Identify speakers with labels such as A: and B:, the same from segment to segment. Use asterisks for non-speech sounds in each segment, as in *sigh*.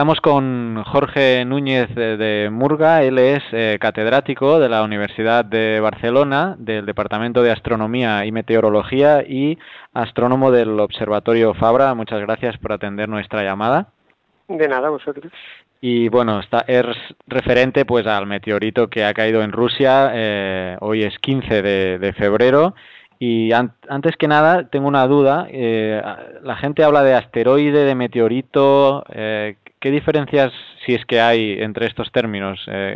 A: Estamos con Jorge Núñez de, Murga, él es eh, catedrático de la Universidad de Barcelona, del Departamento de Astronomía y Meteorología y astrónomo del Observatorio Fabra. Muchas gracias por atender nuestra llamada.
B: De nada, vosotros.
A: Y bueno, está, es referente pues al meteorito que ha caído en Rusia, eh, hoy es 15 de febrero y antes que nada, tengo una duda. Eh, la gente habla de asteroide, de meteorito. Eh, ¿Qué diferencias, si es que hay, entre estos términos? Eh,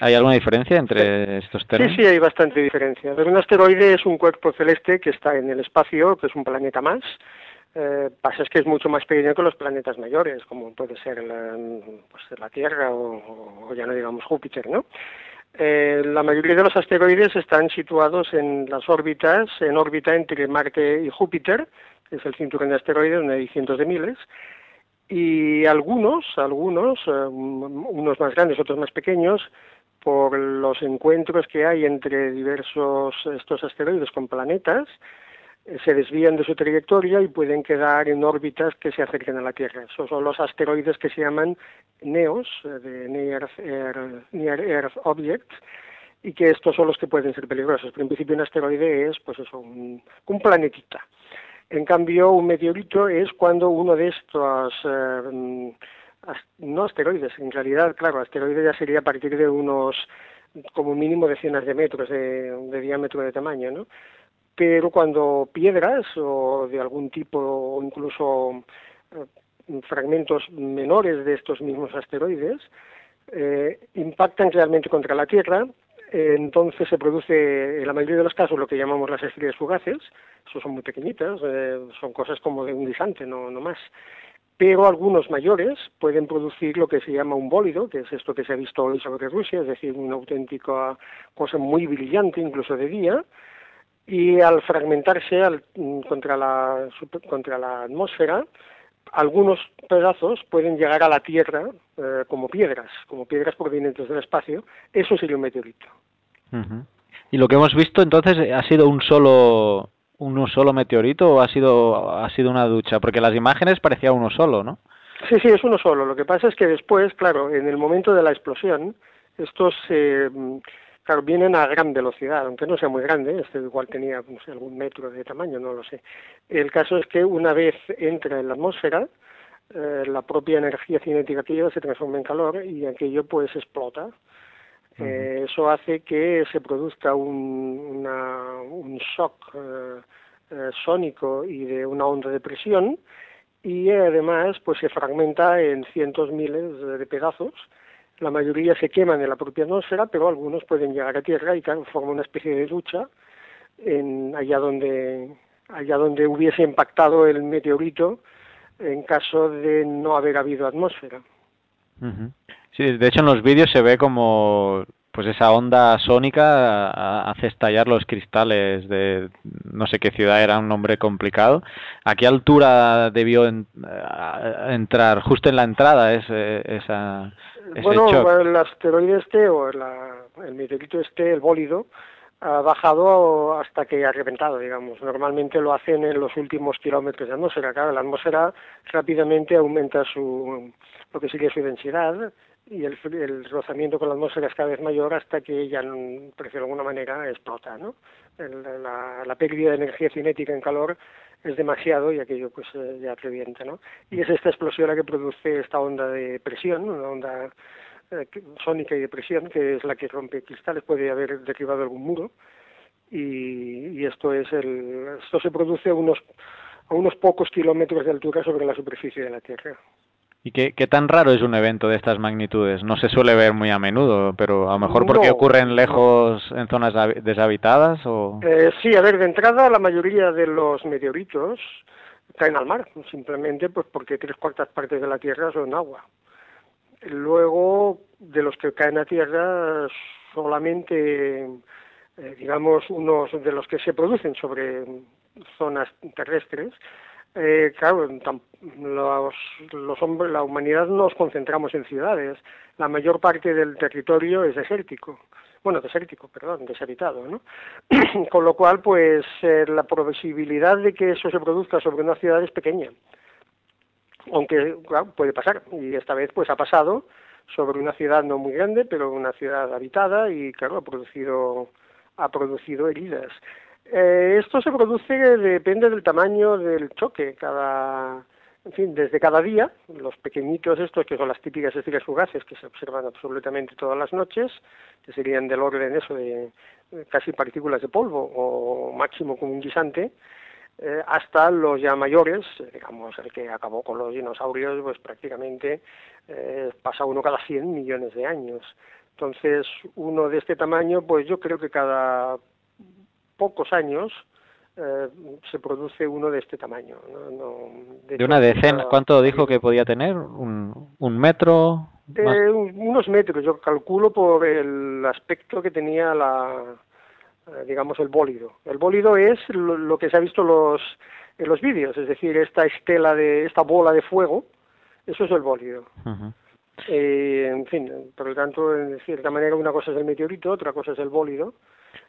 A: ¿Hay alguna diferencia entre estos términos?
B: Sí, sí, hay bastante diferencia. un asteroide es un cuerpo celeste que está en el espacio, que es un planeta más. Eh, pasa es que es mucho más pequeño que los planetas mayores, como puede ser la, pues, la Tierra o, o, ya no digamos Júpiter, ¿no? Eh, la mayoría de los asteroides están situados en las órbitas, en órbita entre Marte y Júpiter, que es el cinturón de asteroides, donde hay cientos de miles, y algunos, algunos, eh, unos más grandes, otros más pequeños, por los encuentros que hay entre diversos estos asteroides con planetas, se desvían de su trayectoria y pueden quedar en órbitas que se acerquen a la Tierra. Esos son los asteroides que se llaman NEOS, eh, de Near Earth, Objects, y que estos son los que pueden ser peligrosos. Pero en principio un asteroide es, pues eso, un, planetita. En cambio, un meteorito es cuando uno de estos, eh, no asteroides, en realidad, claro, asteroide ya sería a partir de unos, como mínimo, decenas de metros de, diámetro de tamaño, ¿no? pero cuando piedras o de algún tipo o incluso eh, fragmentos menores de estos mismos asteroides eh, impactan realmente contra la Tierra, entonces se produce en la mayoría de los casos lo que llamamos las estrellas fugaces, eso son muy pequeñitas, eh, son cosas como de un guisante, no, no más. Pero algunos mayores pueden producir lo que se llama un bólido, que es esto que se ha visto hoy sobre Rusia, es decir, una auténtica cosa muy brillante, incluso de día, y al fragmentarse al, mm, contra, la, contra la atmósfera, algunos pedazos pueden llegar a la Tierra eh, como piedras, como piedras provenientes del espacio. Eso sería un meteorito.
A: Y lo que hemos visto entonces ha sido un solo uno solo meteorito o ha sido ha sido una ducha, porque las imágenes parecía uno solo, ¿no?
B: Sí, sí, es uno solo. Lo que pasa es que después, claro, en el momento de la explosión, estos se Claro, vienen a gran velocidad, aunque no sea muy grande, este igual tenía no sé, algún metro de tamaño, no lo sé. El caso es que una vez entra en la atmósfera, eh, la propia energía cinética que lleva se transforma en calor y aquello pues explota. Eh, eso hace que se produzca un, un shock eh, sónico y de una onda de presión y además pues se fragmenta en cientos miles de pedazos la mayoría se queman en la propia atmósfera, pero algunos pueden llegar a tierra y claro, forma una especie de ducha en allá donde allá donde hubiese impactado el meteorito en caso de no haber habido atmósfera.
A: Sí, de hecho en los vídeos se ve como pues esa onda sónica hace estallar los cristales de no sé qué ciudad era un nombre complicado. ¿A qué altura debió entrar? Justo en la entrada es, eh, esa
B: bueno, el asteroide este o el meteorito este, el bólido, ha bajado hasta que ha reventado, digamos. Normalmente lo hacen en los últimos kilómetros de atmósfera. Claro, la atmósfera rápidamente aumenta su, lo que sigue su densidad y el, rozamiento con la atmósfera es cada vez mayor hasta que ya, por de alguna manera, explota, ¿no? la, pérdida de energía cinética en calor es demasiado y aquello pues eh, ya revienta, ¿no? Y es esta explosión la que produce esta onda de presión, una onda eh, sónica y de presión, que es la que rompe cristales, puede haber derribado algún muro, y, esto es el, esto se produce a unos, a unos pocos kilómetros de altura sobre la superficie de la Tierra.
A: ¿Y qué, qué, tan raro es un evento de estas magnitudes? No se suele ver muy a menudo, pero a lo mejor porque ocurren lejos en zonas deshabitadas o...
B: Eh, sí, a ver, de entrada la mayoría de los meteoritos caen al mar, simplemente pues porque tres cuartas partes de la Tierra son agua. Luego, de los que caen a tierra, solamente, eh, digamos, unos de los que se producen sobre zonas terrestres, eh, claro, los, los hombres, la humanidad nos concentramos en ciudades. La mayor parte del territorio es desértico. Bueno, desértico, perdón, deshabitado, ¿no? *clears throat* Con lo cual, pues, eh, la posibilidad de que eso se produzca sobre una ciudad es pequeña. Aunque, puede pasar. Y esta vez, pues, ha pasado sobre una ciudad no muy grande, pero una ciudad habitada y, claro, ha producido, ha producido heridas. Eh, esto se produce, depende del tamaño del choque, cada, en fin, desde cada día, los pequeñitos estos que son las típicas estrellas fugaces que se observan absolutamente todas las noches, que serían del orden eso de casi partículas de polvo o máximo como un guisante, eh, hasta los ya mayores, digamos, el que acabó con los dinosaurios, pues prácticamente eh, pasa uno cada 100 millones de años. Entonces, uno de este tamaño, pues yo creo que cada pocos años eh, se produce uno de este tamaño.
A: de, una decena, ¿cuánto dijo que podía tener? ¿Un, un metro?
B: Eh, unos metros, yo calculo por el aspecto que tenía la, eh, digamos, el bólido. El bólido es lo, que se ha visto los, en los vídeos, es decir, esta estela de, esta bola de fuego, eso es el bólido. en fin, por lo tanto, de cierta manera, una cosa es el meteorito, otra cosa es el bólido,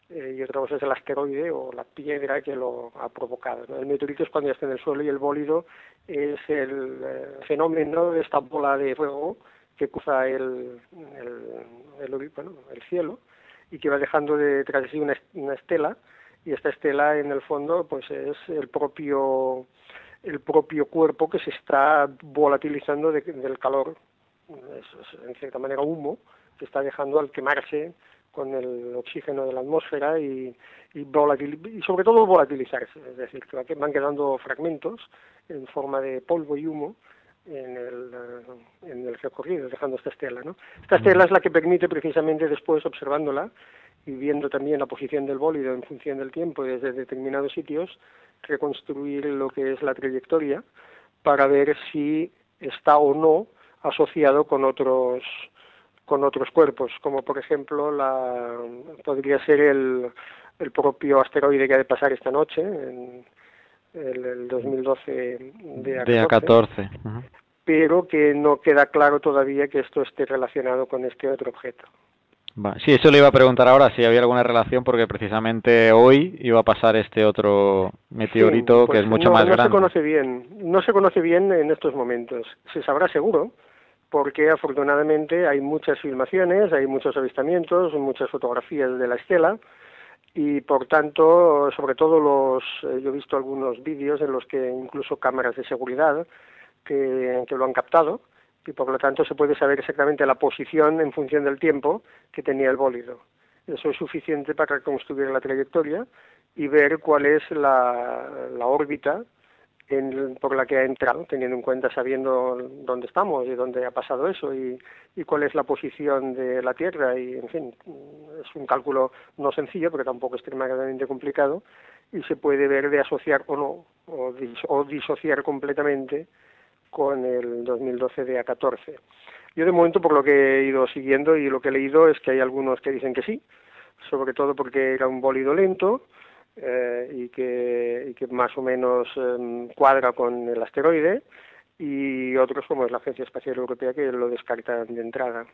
B: eh, y otra cosa es el asteroide o la piedra que lo ha provocado. El meteorito es cuando ya está en el suelo y el bólido es el eh, fenómeno de esta bola de fuego que cruza el, el, el cielo y que va dejando detrás de sí una, una estela y esta estela en el fondo pues es el propio el propio cuerpo que se está volatilizando del calor es, en cierta manera humo que está dejando al quemarse con el oxígeno de la atmósfera y, y, y sobre todo volatilizarse, es decir, que van quedando fragmentos en forma de polvo y humo en el, eh, en el recorrido, dejando esta estela. ¿no? Esta estela es la que permite precisamente después, observándola y viendo también la posición del bólido en función del tiempo y desde determinados sitios, reconstruir lo que es la trayectoria para ver si está o no asociado con otros con otros cuerpos, como por ejemplo la, podría ser el, el propio asteroide que ha de pasar esta noche, en el, 2012 de A14, pero que no queda claro todavía que esto esté relacionado con este otro objeto.
A: Sí, eso le iba a preguntar ahora si había alguna relación, porque precisamente hoy iba a pasar este otro meteorito que pues es mucho más grande.
B: No se conoce bien, no se conoce bien en estos momentos. Se sabrá seguro, porque afortunadamente hay muchas filmaciones, hay muchos avistamientos, muchas fotografías de la estela y por tanto, sobre todo los, eh, yo he visto algunos vídeos en los que incluso cámaras de seguridad que, que lo han captado y por lo tanto se puede saber exactamente la posición en función del tiempo que tenía el bólido. Eso es suficiente para reconstruir la trayectoria y ver cuál es la, la órbita por la que ha entrado, teniendo en cuenta, sabiendo dónde estamos y dónde ha pasado eso y, cuál es la posición de la Tierra. Y, en fin, es un cálculo no sencillo, pero tampoco extremadamente complicado y se puede ver de asociar o no, o, o disociar completamente con el 2012 de A14. Yo, de momento, por lo que he ido siguiendo y lo que he leído, es que hay algunos que dicen que sí, sobre todo porque era un bólido lento eh, y, que, y que más o menos em, cuadra con el asteroide y otros como es la Agencia Espacial Europea que lo descartan de entrada.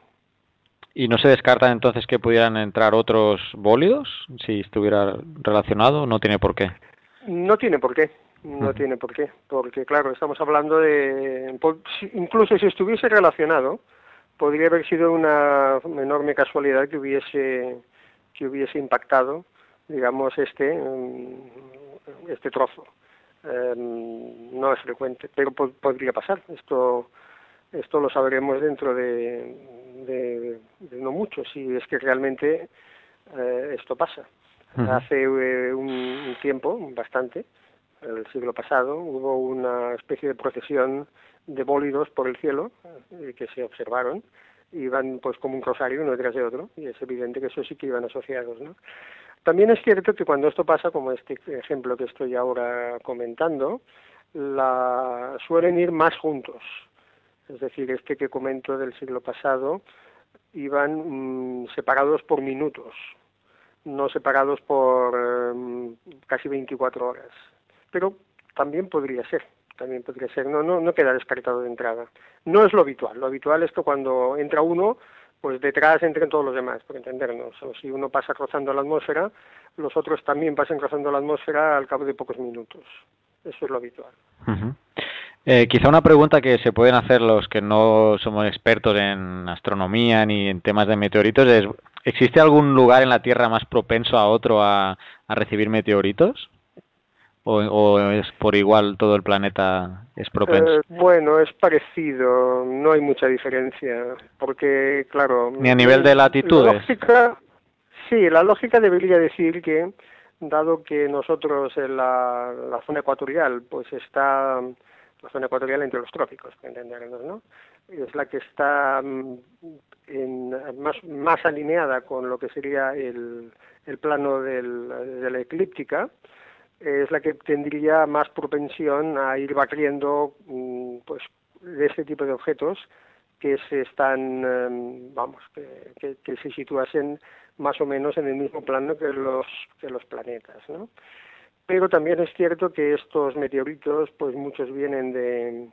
A: ¿Y no se descarta entonces que pudieran entrar otros bólidos si estuviera relacionado? ¿No tiene por qué?
B: No tiene por qué, no tiene por qué, porque claro, estamos hablando de, incluso si estuviese relacionado, podría haber sido una enorme casualidad que hubiese que hubiese impactado digamos, este, mm, este trozo. Em, no es frecuente, pero podría pasar. Esto, esto lo sabremos dentro de, de, no mucho, si es que realmente eh, esto pasa. Hace eh, un tiempo, bastante, el siglo pasado, hubo una especie de procesión de bólidos por el cielo eh, que se observaron, iban pues como un rosario uno detrás de otro, y es evidente que eso sí que iban asociados, ¿no? También es cierto que cuando esto pasa, como este ejemplo que estoy ahora comentando, suelen ir más juntos. Es decir, este que comento del siglo pasado iban mm, separados por minutos, no separados por em, casi 24 horas. Pero también podría ser, también podría ser, no, no, no queda descartado de entrada. No es lo habitual, lo habitual es que cuando entra uno, pues detrás entren todos los demás, por entendernos. O si uno pasa rozando la atmósfera, los otros también pasen rozando la atmósfera al cabo de pocos minutos. Eso es lo habitual.
A: Eh, quizá una pregunta que se pueden hacer los que no somos expertos en astronomía ni en temas de meteoritos es, ¿existe algún lugar en la Tierra más propenso a otro a, recibir meteoritos? O, es por igual todo el planeta es propenso?
B: Eh, bueno, es parecido, no hay mucha diferencia, porque claro...
A: Ni a nivel de latitudes.
B: sí, la lógica debería decir que, dado que nosotros en la, la zona ecuatorial, pues está la zona ecuatorial entre los trópicos, entendernos, ¿no? Es la que está mm, en, más, más alineada con lo que sería el, el plano del, de la eclíptica, es la que tendría más propensión a ir barriendo mm, pues de este tipo de objetos que se están em, vamos que, se situasen más o menos en el mismo plano que los que los planetas ¿no? pero también es cierto que estos meteoritos, pues muchos vienen de,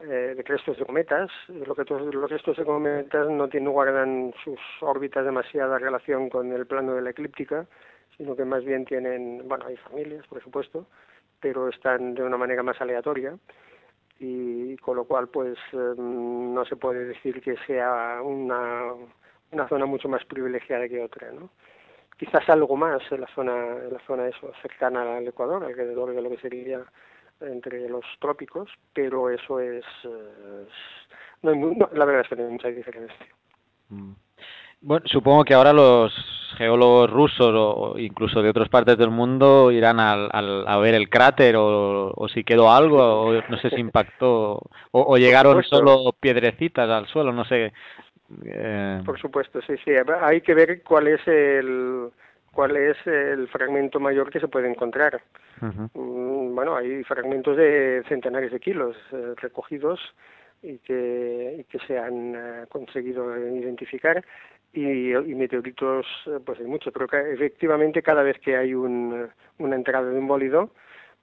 B: eh, de crestos de cometas. Lo que los restos de cometas no tienen, guardan sus órbitas demasiada relación con el plano de la eclíptica, sino que más bien tienen, bueno, hay familias, por supuesto, pero están de una manera más aleatoria y con lo cual, pues em, no se puede decir que sea una, una zona mucho más privilegiada que otra, ¿no? quizás algo más en la zona, en la zona eso, cercana al Ecuador, alrededor de lo que sería entre los trópicos, pero eso es, eh, no, la verdad es que no hay mucha diferencia.
A: Mm. Bueno, supongo que ahora los geólogos rusos o incluso de otras partes del mundo irán al, a ver el cráter o, o, si quedó algo, o no sé si impactó, o, o llegaron solo piedrecitas al suelo, no sé.
B: Eh, Por supuesto, sí, sí. Hay que ver cuál es el cuál es el fragmento mayor que se puede encontrar. Mm, bueno, hay fragmentos de centenares de kilos eh, recogidos y que, y que se han eh, conseguido identificar y, y, meteoritos, pues hay muchos, pero efectivamente cada vez que hay un, una entrada de un bólido,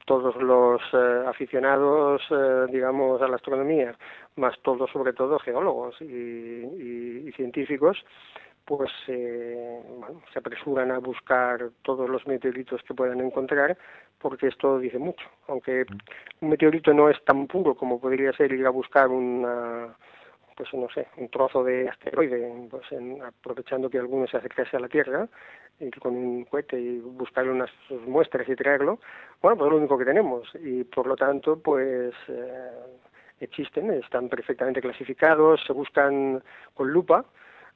B: todos los eh, aficionados, eh, digamos, a la astronomía, más todos, sobre todo, geólogos y, científicos, pues eh, bueno, se apresuran a buscar todos los meteoritos que puedan encontrar, porque esto dice mucho. Aunque un meteorito no es tan puro como podría ser ir a buscar una pues no sé, un trozo de asteroide, pues aprovechando que alguno se acercase a la Tierra, ir con un cohete y buscar unas muestras y traerlo, bueno, pues es lo único que tenemos. Y por lo tanto, pues eh, existen, están perfectamente clasificados, se buscan con lupa,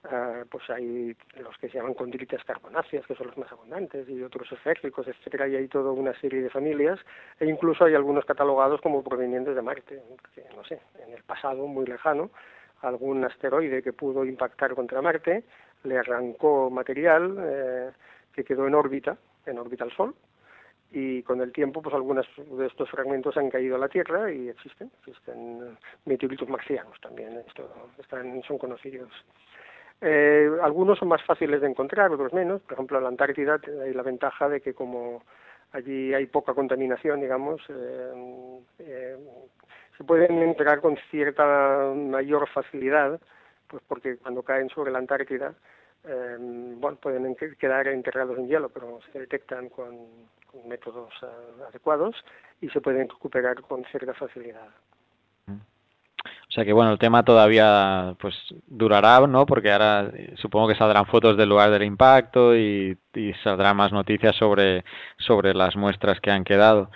B: Uh, pues hay los que se llaman condilitas carbonáceas, que son los más abundantes, y otros eféricos, etcétera, y hay toda una serie de familias, e incluso hay algunos catalogados como provenientes de Marte, que no sé, en el pasado muy lejano, algún asteroide que pudo impactar contra Marte, le arrancó material eh, que quedó en órbita, en órbita al Sol, y con el tiempo pues algunos de estos fragmentos han caído a la Tierra y existen, existen meteoritos marcianos también, esto, están, son conocidos. Eh, algunos son más fáciles de encontrar, otros menos. Por ejemplo, en la Antártida hay la ventaja de que como allí hay poca contaminación, digamos, eh, eh se pueden entregar con cierta mayor facilidad, pues porque cuando caen sobre la Antártida, eh, bueno, pueden quedar enterrados en hielo, pero se detectan con, métodos eh, adecuados y se pueden recuperar con cierta facilidad.
A: O sea que bueno, el tema todavía pues durará, ¿no? Porque ahora supongo que saldrán fotos del lugar del impacto y, y saldrán más noticias sobre, sobre las muestras que han quedado.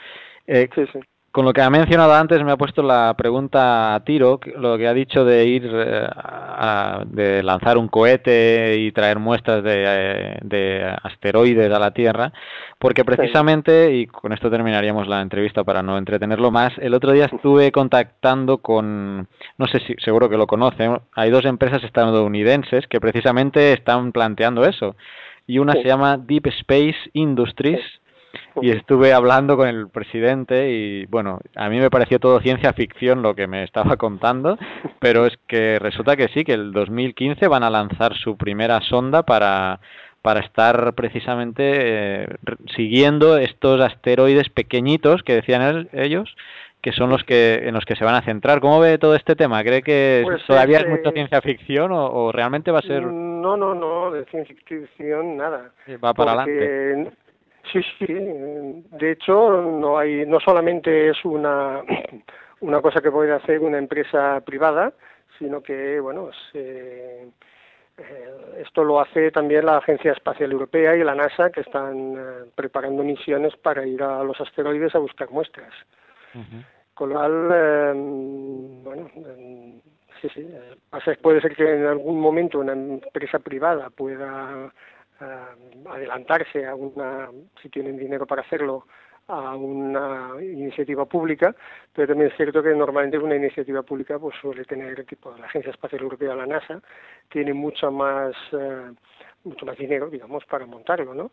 B: Eh, sí, sí
A: con lo que ha mencionado antes me ha puesto la pregunta a tiro, lo que ha dicho de ir eh, a, de lanzar un cohete y traer muestras de, eh, de, asteroides a la Tierra, porque precisamente, y con esto terminaríamos la entrevista para no entretenerlo más, el otro día estuve contactando con, no sé si seguro que lo conocen, hay dos empresas estadounidenses que precisamente están planteando eso, y una se llama Deep Space Industries, y estuve hablando con el presidente y bueno, a mí me pareció todo ciencia ficción lo que me estaba *laughs* contando, pero es que resulta que sí, que el 2015 van a lanzar su primera sonda para para estar precisamente eh, siguiendo estos asteroides pequeñitos que decían ellos que son los que en los que se van a centrar. ¿Cómo ve todo este tema? ¿Cree que pues todavía es, mucha ciencia ficción o, realmente va a ser...?
B: No, no, no, de ciencia ficción nada.
A: Va para adelante.
B: Sí, sí. De hecho, no hay, no solamente es una *clears throat* una cosa que puede hacer una empresa privada, sino que, bueno, se, eh, esto lo hace también la Agencia Espacial Europea y la NASA, que están eh, preparando misiones para ir a los asteroides a buscar muestras. Con lo cual, eh, bueno, sí, sí, puede ser que en algún momento una empresa privada pueda adelantarse a una, si tienen dinero para hacerlo, a una iniciativa pública, pero también es cierto que normalmente una iniciativa pública pues suele tener tipo la Agencia Espacial Europea, la NASA, tiene mucho más eh, mucho más dinero, digamos, para montarlo, ¿no?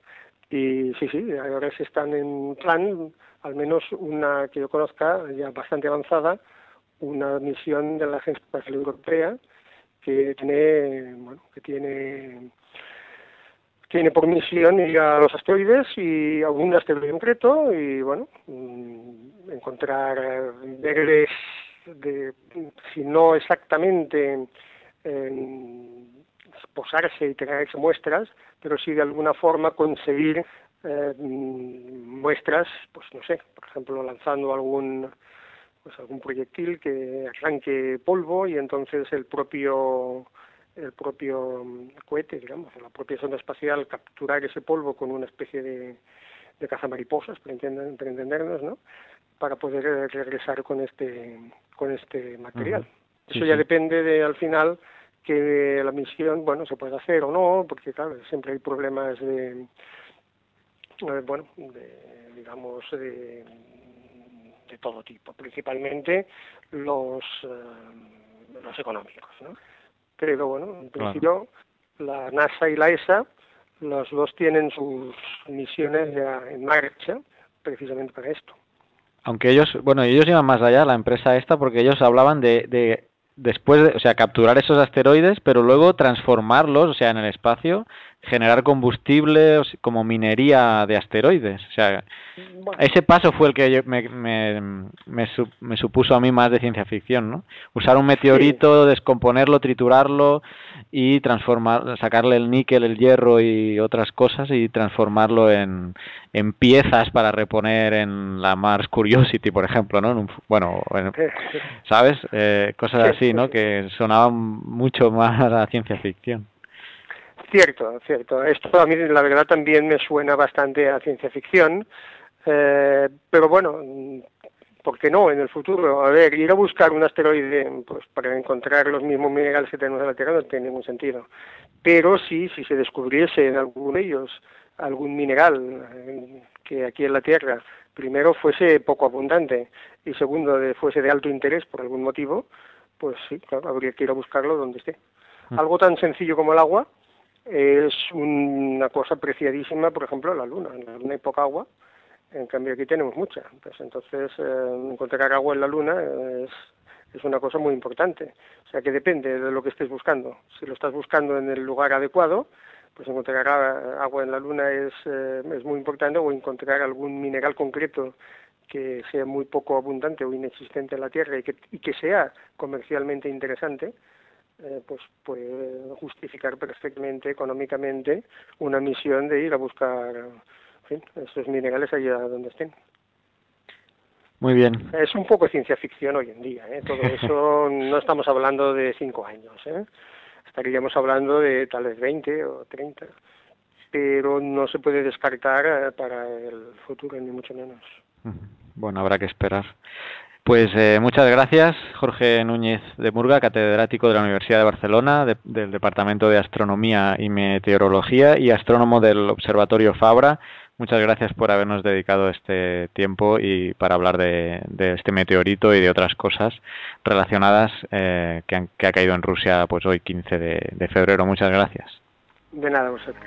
B: Y sí, sí, ahora se están en plan, al menos una que yo conozca, ya bastante avanzada, una misión de la Agencia Espacial Europea que tiene, bueno, que tiene tiene por misión ir a los asteroides y a un asteroide concreto y bueno mm, encontrar verles de si no exactamente posarse y tener muestras pero sí de alguna forma conseguir eh, muestras pues no sé por ejemplo lanzando algún pues algún proyectil que arranque polvo y entonces el propio el propio mm, cohete, digamos, la propia sonda espacial, capturar ese polvo con una especie de, de cazamariposas, para, para entendernos, ¿no? Para poder eh, regresar con este, con este material. Eso ya depende de, al final, que la misión, bueno, se puede hacer o no, porque claro, siempre hay problemas de, eh, bueno, de, digamos, de, de todo tipo, principalmente los, eh, los económicos, ¿no? Pero bueno, en principio la NASA y la ESA, los dos tienen sus misiones ya en marcha precisamente para esto.
A: Aunque ellos, bueno, ellos iban más allá, la empresa esta, porque ellos hablaban de, de después, de, o sea, capturar esos asteroides, pero luego transformarlos, o sea, en el espacio, generar combustible como minería de asteroides. O sea, ese paso fue el que me, me, me, supuso a mí más de ciencia ficción, ¿no? Usar un meteorito, descomponerlo, triturarlo y transformar, sacarle el níquel, el hierro y otras cosas y transformarlo en, en piezas para reponer en la Mars Curiosity, por ejemplo, ¿no? bueno, ¿sabes? Eh, cosas así, ¿no? Que sonaban mucho más a ciencia ficción.
B: Cierto, cierto. Esto a mí la verdad también me suena bastante a ciencia ficción, eh, pero bueno, ¿por qué no en el futuro? A ver, ir a buscar un asteroide pues para encontrar los mismos minerales que tenemos en la Tierra no tiene ningún sentido. Pero sí, si se descubriese en alguno de ellos algún mineral eh, que aquí en la Tierra primero fuese poco abundante y segundo fuese de alto interés por algún motivo, pues sí, claro, habría que ir a buscarlo donde esté. Mm. Algo tan sencillo como el agua, es una cosa apreciadísima, por ejemplo, la luna. En la luna hay poca agua, en cambio aquí tenemos mucha. Pues entonces, eh, encontrar agua en la luna es, es una cosa muy importante. O sea que depende de lo que estés buscando. Si lo estás buscando en el lugar adecuado, pues encontrar agua en la luna es, eh, es muy importante o encontrar algún mineral concreto que sea muy poco abundante o inexistente en la Tierra y que, y que sea comercialmente interesante, eh, pues puede justificar perfectamente económicamente una misión de ir a buscar esos minerales allá donde estén.
A: Muy bien.
B: Es un poco ciencia ficción hoy en día, ¿eh? todo eso *laughs* no estamos hablando de cinco años, ¿eh? estaríamos hablando de tal vez 20 o 30, pero no se puede descartar eh, para el futuro, ni mucho menos.
A: Bueno, habrá que esperar. Pues eh, muchas gracias, Jorge Núñez de Murga, catedrático de la Universidad de Barcelona, del Departamento de Astronomía y Meteorología y astrónomo del Observatorio Fabra. Muchas gracias por habernos dedicado este tiempo y para hablar de, este meteorito y de otras cosas relacionadas eh, que, ha caído en Rusia pues hoy 15 de, de febrero. Muchas gracias.
B: De nada, vosotros.